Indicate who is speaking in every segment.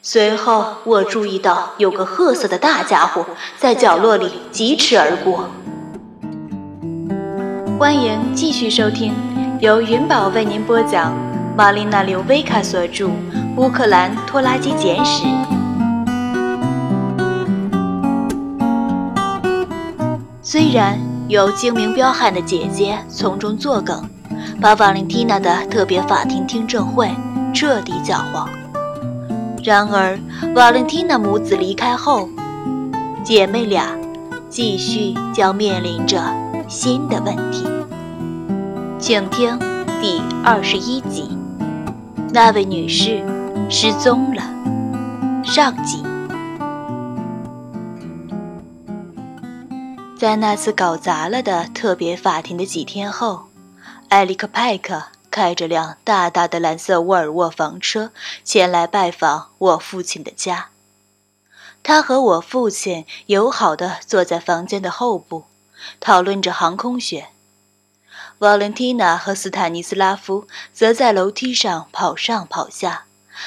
Speaker 1: 随后，我注意到有个褐色的大家伙在角落里疾驰而过。欢迎继续收听，由云宝为您播讲，玛丽娜·刘维卡所著《乌克兰拖拉机简史》。虽然有精明彪悍的姐姐从中作梗，把瓦伦蒂娜的特别法庭听证会彻底搅黄。然而，瓦伦蒂娜母子离开后，姐妹俩继续将面临着新的问题。请听第二十一集：那位女士失踪了。上集。在那次搞砸了的特别法庭的几天后，艾利克·派克。开着辆大大的蓝色沃尔沃房车前来拜访我父亲的家。他和我父亲友好地坐在房间的后部，讨论着航空学。瓦伦蒂娜和斯坦尼斯拉夫则在楼梯上跑上跑下，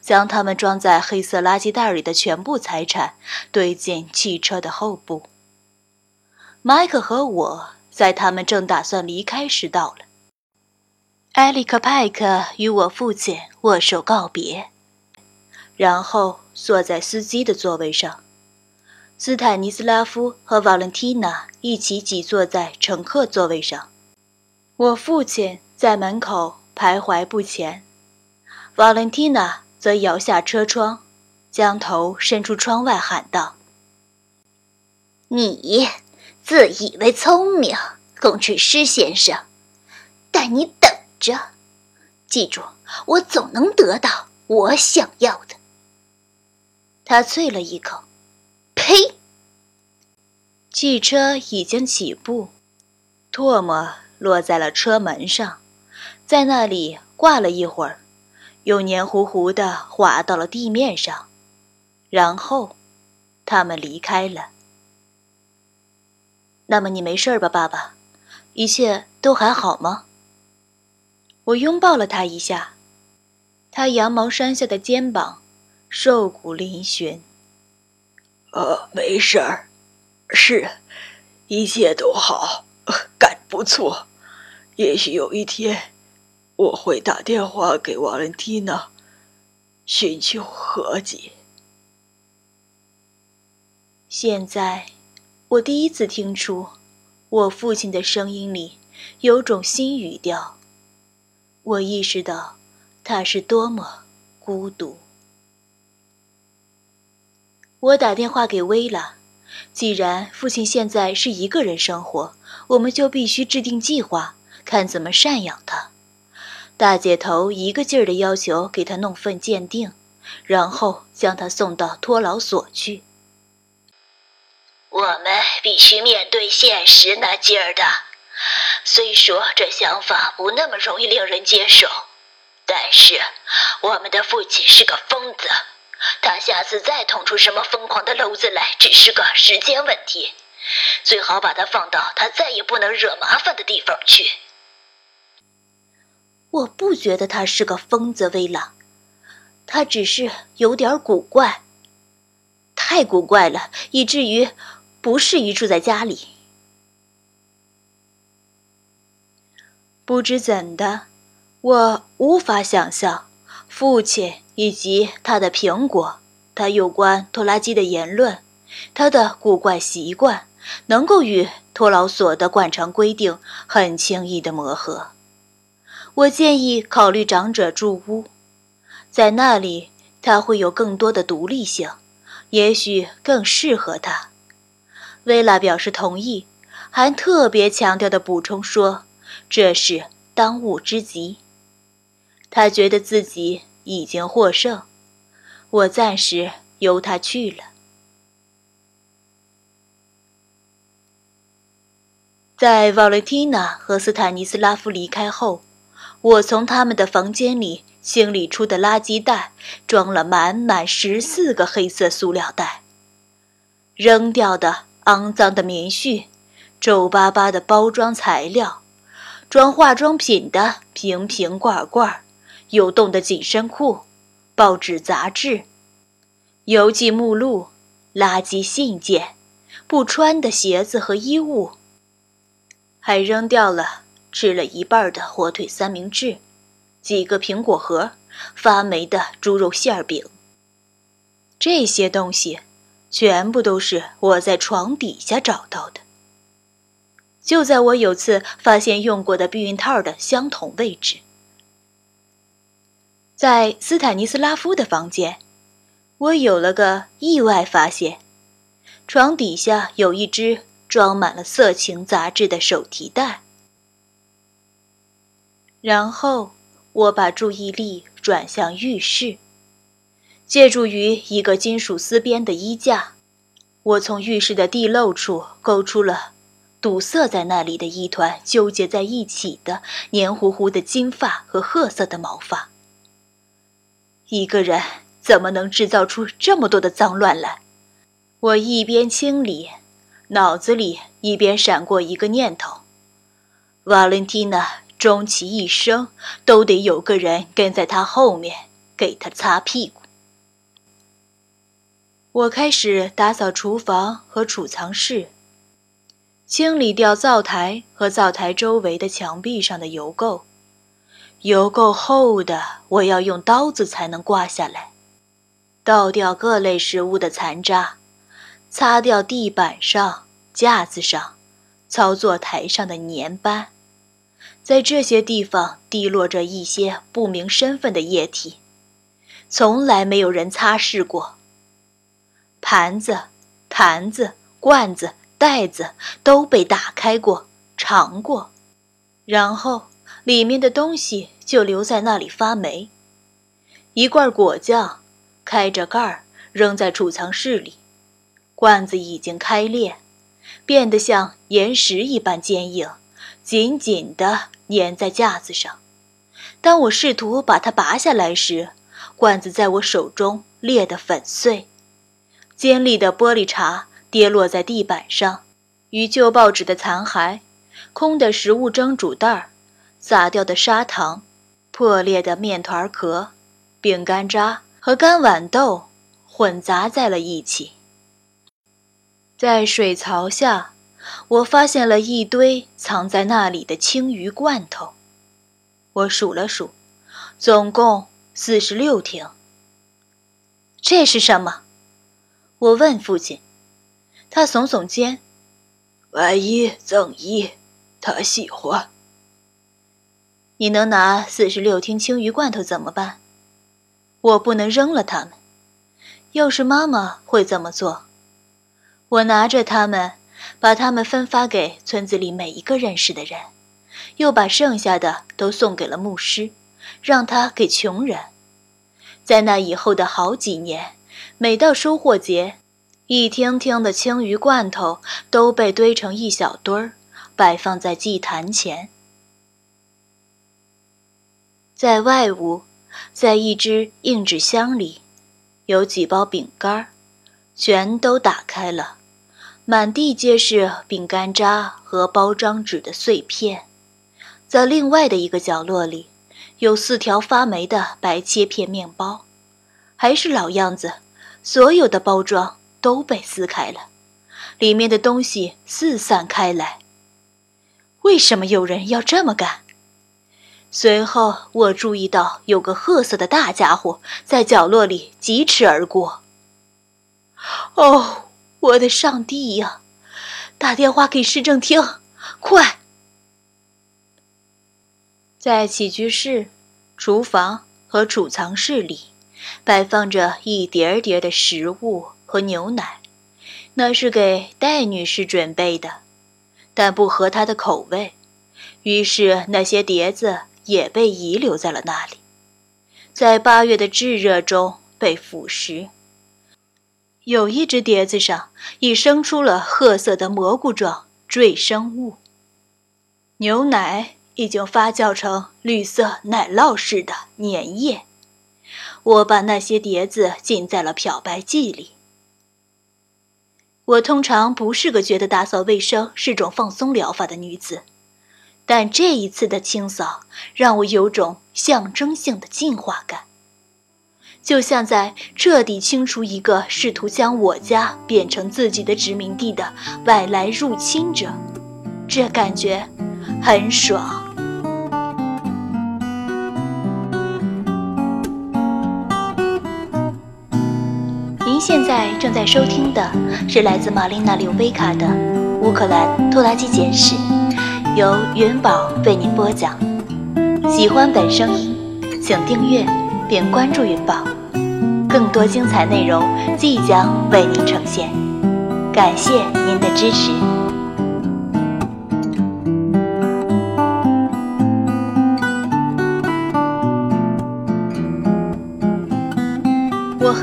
Speaker 1: 将他们装在黑色垃圾袋里的全部财产堆进汽车的后部。麦克和我在他们正打算离开时到了。埃里克·派克与我父亲握手告别，然后坐在司机的座位上。斯坦尼斯拉夫和瓦伦蒂娜一起挤坐在乘客座位上。我父亲在门口徘徊不前，瓦伦蒂娜则摇下车窗，将头伸出窗外喊道：“
Speaker 2: 你自以为聪明，工程师先生，但你等。”着，记住，我总能得到我想要的。
Speaker 1: 他啐了一口，
Speaker 2: 呸！
Speaker 1: 汽车已经起步，唾沫落在了车门上，在那里挂了一会儿，又黏糊糊的滑到了地面上，然后他们离开了。那么你没事吧，爸爸？一切都还好吗？我拥抱了他一下，他羊毛衫下的肩膀瘦骨嶙峋。
Speaker 3: 呃，没事儿，是，一切都好，干不错。也许有一天，我会打电话给瓦伦蒂娜，寻求和解。
Speaker 1: 现在，我第一次听出，我父亲的声音里有种新语调。我意识到，他是多么孤独。我打电话给薇拉，既然父亲现在是一个人生活，我们就必须制定计划，看怎么赡养他。大姐头一个劲儿的要求给他弄份鉴定，然后将他送到托老所去。
Speaker 2: 我们必须面对现实那劲儿的。虽说这想法不那么容易令人接受，但是我们的父亲是个疯子，他下次再捅出什么疯狂的篓子来，只是个时间问题。最好把他放到他再也不能惹麻烦的地方去。
Speaker 1: 我不觉得他是个疯子，威拉，他只是有点古怪，太古怪了，以至于不适宜住在家里。不知怎的，我无法想象父亲以及他的苹果，他有关拖拉机的言论，他的古怪习惯，能够与托老所的惯常规定很轻易的磨合。我建议考虑长者住屋，在那里他会有更多的独立性，也许更适合他。薇拉表示同意，还特别强调的补充说。这是当务之急。他觉得自己已经获胜，我暂时由他去了。在瓦伦蒂娜和斯坦尼斯拉夫离开后，我从他们的房间里清理出的垃圾袋装了满满十四个黑色塑料袋，扔掉的肮脏的棉絮，皱巴巴的包装材料。装化妆品的瓶瓶罐罐，有洞的紧身裤，报纸杂志，邮寄目录、垃圾信件、不穿的鞋子和衣物，还扔掉了吃了一半的火腿三明治、几个苹果核、发霉的猪肉馅饼。这些东西全部都是我在床底下找到的。就在我有次发现用过的避孕套的相同位置，在斯坦尼斯拉夫的房间，我有了个意外发现：床底下有一只装满了色情杂志的手提袋。然后我把注意力转向浴室，借助于一个金属丝边的衣架，我从浴室的地漏处勾出了。堵塞在那里的一团纠结在一起的黏糊糊的金发和褐色的毛发。一个人怎么能制造出这么多的脏乱来？我一边清理，脑子里一边闪过一个念头：瓦伦蒂娜终其一生都得有个人跟在她后面给她擦屁股。我开始打扫厨房和储藏室。清理掉灶台和灶台周围的墙壁上的油垢，油垢厚的，我要用刀子才能刮下来。倒掉各类食物的残渣，擦掉地板上、架子上、操作台上的粘斑，在这些地方滴落着一些不明身份的液体，从来没有人擦拭过。盘子、坛子、罐子。袋子都被打开过、尝过，然后里面的东西就留在那里发霉。一罐果酱，开着盖儿扔在储藏室里，罐子已经开裂，变得像岩石一般坚硬，紧紧地粘在架子上。当我试图把它拔下来时，罐子在我手中裂得粉碎，尖利的玻璃碴。跌落在地板上，与旧报纸的残骸、空的食物蒸煮袋儿、洒掉的砂糖、破裂的面团壳、饼干渣和干豌豆混杂在了一起。在水槽下，我发现了一堆藏在那里的青鱼罐头。我数了数，总共四十六听。这是什么？我问父亲。他耸耸肩，
Speaker 3: 万一赠一，他喜欢。
Speaker 1: 你能拿四十六听青鱼罐头怎么办？我不能扔了它们。要是妈妈会怎么做？我拿着它们，把它们分发给村子里每一个认识的人，又把剩下的都送给了牧师，让他给穷人。在那以后的好几年，每到收获节。一听听的青鱼罐头都被堆成一小堆儿，摆放在祭坛前。在外屋，在一只硬纸箱里，有几包饼干，全都打开了，满地皆是饼干渣和包装纸的碎片。在另外的一个角落里，有四条发霉的白切片面包，还是老样子，所有的包装。都被撕开了，里面的东西四散开来。为什么有人要这么干？随后我注意到有个褐色的大家伙在角落里疾驰而过。哦，我的上帝呀！打电话给市政厅，快！在起居室、厨房和储藏室里，摆放着一叠叠的食物。和牛奶，那是给戴女士准备的，但不合她的口味，于是那些碟子也被遗留在了那里，在八月的炙热中被腐蚀。有一只碟子上已生出了褐色的蘑菇状赘生物，牛奶已经发酵成绿色奶酪似的粘液。我把那些碟子浸在了漂白剂里。我通常不是个觉得打扫卫生是种放松疗法的女子，但这一次的清扫让我有种象征性的进化感。就像在彻底清除一个试图将我家变成自己的殖民地的外来入侵者，这感觉很爽。现在正在收听的是来自玛丽娜·刘贝卡的《乌克兰拖拉机简史》，由云宝为您播讲。喜欢本声音，请订阅并关注云宝，更多精彩内容即将为您呈现。感谢您的支持。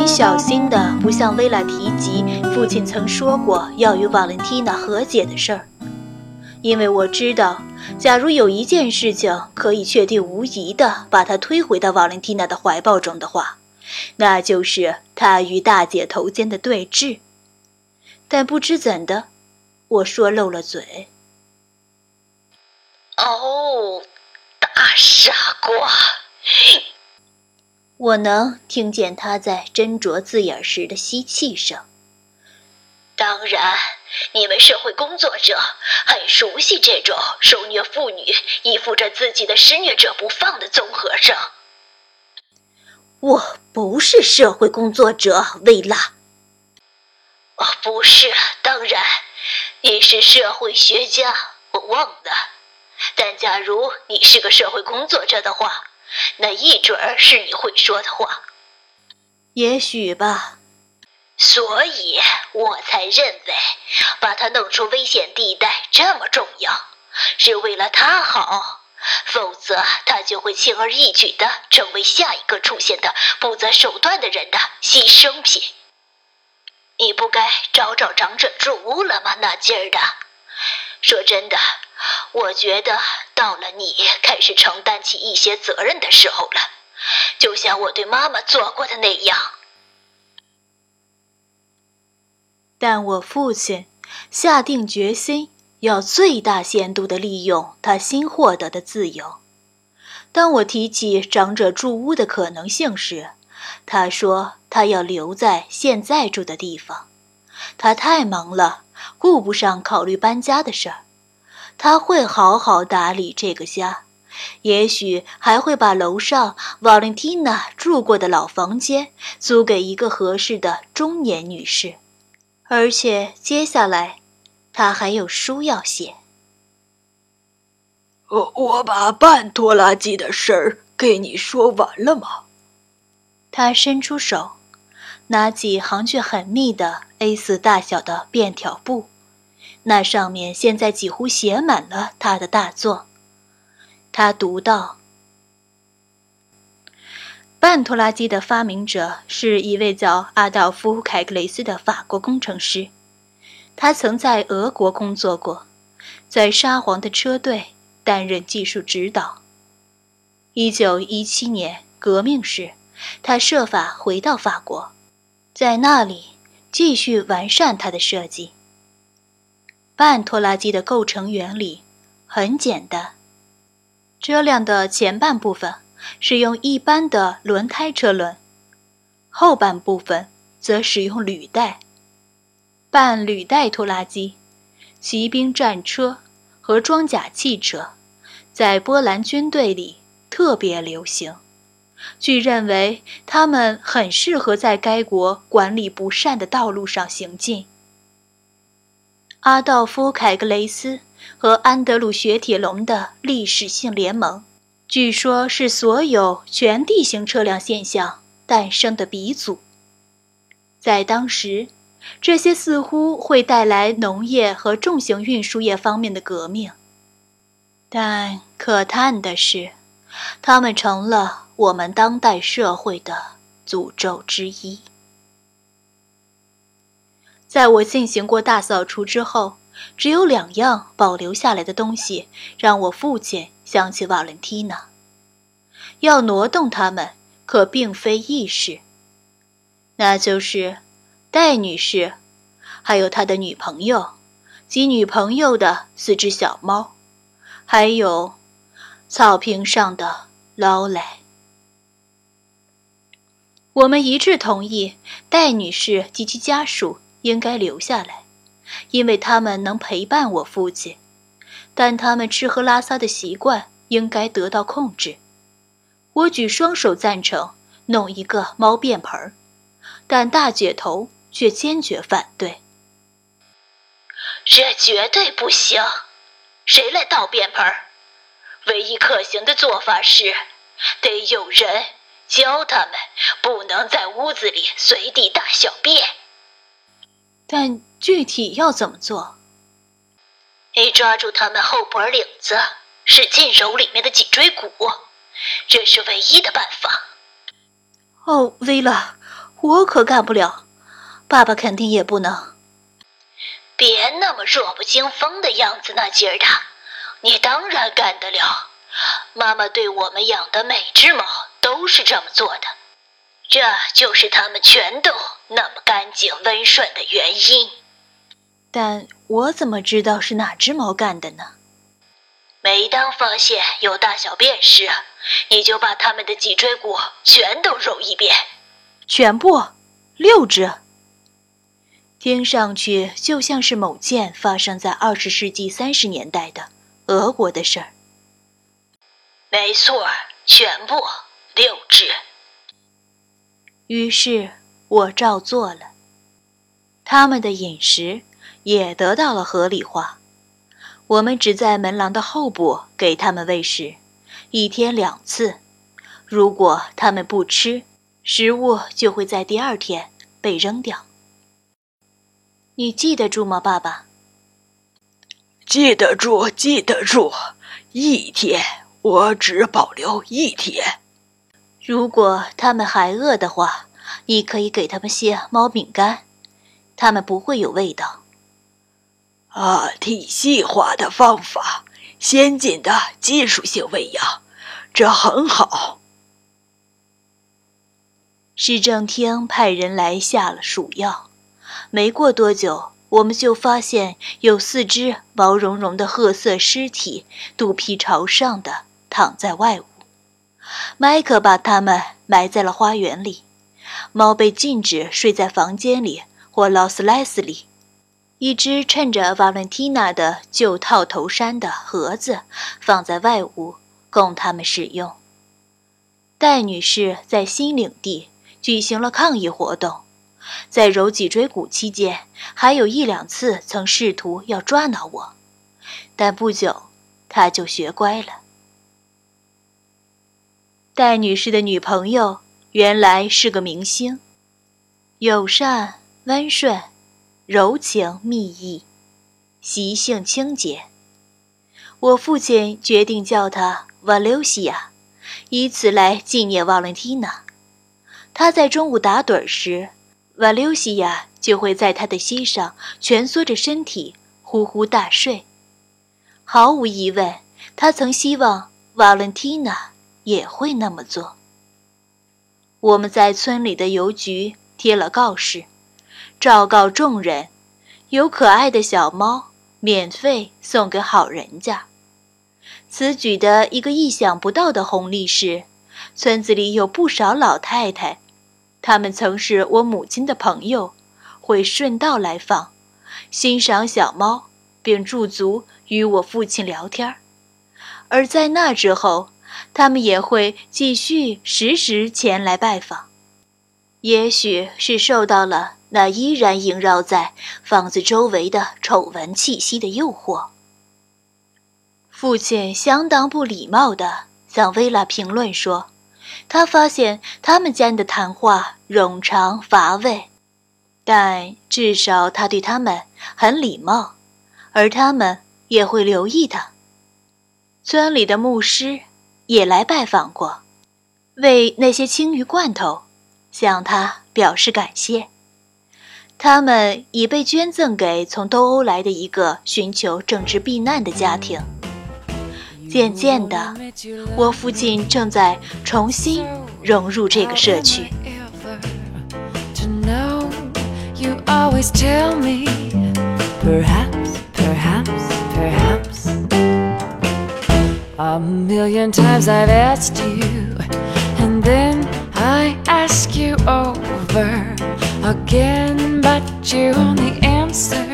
Speaker 1: 很小心地不向薇拉提及父亲曾说过要与瓦伦蒂娜和解的事儿，因为我知道，假如有一件事情可以确定无疑地把他推回到瓦伦蒂娜的怀抱中的话，那就是他与大姐头间的对峙。但不知怎的，我说漏了嘴。
Speaker 2: 哦，大傻瓜！
Speaker 1: 我能听见他在斟酌字眼时的吸气声。
Speaker 2: 当然，你们社会工作者很熟悉这种受虐妇女依附着自己的施虐者不放的综合症。
Speaker 1: 我不是社会工作者，薇拉。
Speaker 2: 哦，不是，当然，你是社会学家，我忘了。但假如你是个社会工作者的话。那一准儿是你会说的话，
Speaker 1: 也许吧。
Speaker 2: 所以我才认为，把他弄出危险地带这么重要，是为了他好。否则，他就会轻而易举的成为下一个出现的不择手段的人的牺牲品。你不该找找长者住屋了吗？那劲儿的。说真的。我觉得到了你开始承担起一些责任的时候了，就像我对妈妈做过的那样。
Speaker 1: 但我父亲下定决心要最大限度地利用他新获得的自由。当我提起长者住屋的可能性时，他说他要留在现在住的地方，他太忙了，顾不上考虑搬家的事儿。他会好好打理这个家，也许还会把楼上瓦伦蒂娜住过的老房间租给一个合适的中年女士。而且接下来，他还有书要写。
Speaker 3: 我我把半拖拉机的事儿给你说完了吗？
Speaker 1: 他伸出手，拿起行距很密的 A 四大小的便条布。那上面现在几乎写满了他的大作。他读道：“半拖拉机的发明者是一位叫阿道夫·凯格雷斯的法国工程师。他曾在俄国工作过，在沙皇的车队担任技术指导。1917年革命时，他设法回到法国，在那里继续完善他的设计。”半拖拉机的构成原理很简单，车辆的前半部分是用一般的轮胎车轮，后半部分则使用履带。半履带拖拉机、骑兵战车和装甲汽车在波兰军队里特别流行。据认为，它们很适合在该国管理不善的道路上行进。阿道夫·凯格雷斯和安德鲁·雪铁龙的历史性联盟，据说是所有全地形车辆现象诞生的鼻祖。在当时，这些似乎会带来农业和重型运输业方面的革命。但可叹的是，它们成了我们当代社会的诅咒之一。在我进行过大扫除之后，只有两样保留下来的东西让我父亲想起瓦伦蒂娜。要挪动它们可并非易事。那就是戴女士，还有他的女朋友及女朋友的四只小猫，还有草坪上的劳莱。我们一致同意，戴女士及其家属应该留下来，因为他们能陪伴我父亲。但他们吃喝拉撒的习惯应该得到控制。我举双手赞成弄一个猫便盆儿，但大姐头却坚决反对。
Speaker 2: 这绝对不行！谁来倒便盆儿？唯一可行的做法是，得有人。教他们不能在屋子里随地大小便，
Speaker 1: 但具体要怎么做？
Speaker 2: 你抓住他们后脖领子，使劲揉里面的脊椎骨，这是唯一的办法。
Speaker 1: 哦，薇拉，我可干不了，爸爸肯定也不能。
Speaker 2: 别那么弱不禁风的样子，那劲儿的，你当然干得了。妈妈对我们养的每只猫。都是这么做的，这就是它们全都那么干净温顺的原因。
Speaker 1: 但我怎么知道是哪只猫干的呢？
Speaker 2: 每当发现有大小便时，你就把它们的脊椎骨全都揉一遍。
Speaker 1: 全部，六只。听上去就像是某件发生在二十世纪三十年代的俄国的事儿。
Speaker 2: 没错，全部。六只。
Speaker 1: 于是我照做了，他们的饮食也得到了合理化。我们只在门廊的后部给他们喂食，一天两次。如果他们不吃，食物就会在第二天被扔掉。你记得住吗，爸爸？
Speaker 3: 记得住，记得住。一天，我只保留一天。
Speaker 1: 如果他们还饿的话，你可以给他们些猫饼干，他们不会有味道。
Speaker 3: 啊，体系化的方法，先进的技术性喂养，这很好。
Speaker 1: 市政厅派人来下了鼠药，没过多久，我们就发现有四只毛茸茸的褐色尸体，肚皮朝上的躺在外屋。麦克把它们埋在了花园里，猫被禁止睡在房间里或劳斯莱斯里。一只衬着瓦伦蒂娜的旧套头衫的盒子放在外屋，供他们使用。戴女士在新领地举行了抗议活动，在揉脊椎骨期间，还有一两次曾试图要抓挠我，但不久，她就学乖了。戴女士的女朋友原来是个明星，友善、温顺、柔情蜜意，习性清洁。我父亲决定叫她瓦留西亚，以此来纪念瓦伦蒂娜。他在中午打盹时，瓦留西亚就会在他的膝上蜷缩着身体，呼呼大睡。毫无疑问，他曾希望瓦伦蒂娜。也会那么做。我们在村里的邮局贴了告示，昭告众人：有可爱的小猫免费送给好人家。此举的一个意想不到的红利是，村子里有不少老太太，他们曾是我母亲的朋友，会顺道来访，欣赏小猫，并驻足与我父亲聊天而在那之后。他们也会继续时时前来拜访，也许是受到了那依然萦绕在房子周围的丑闻气息的诱惑。父亲相当不礼貌地向薇拉评论说：“他发现他们间的谈话冗长乏味，但至少他对他们很礼貌，而他们也会留意他。”村里的牧师。也来拜访过，为那些青鱼罐头向他表示感谢。他们已被捐赠给从东欧来的一个寻求政治避难的家庭。渐渐的，我父亲正在重新融入这个社区。A million times I've asked you, and then I ask you.
Speaker 4: over again, but you only answer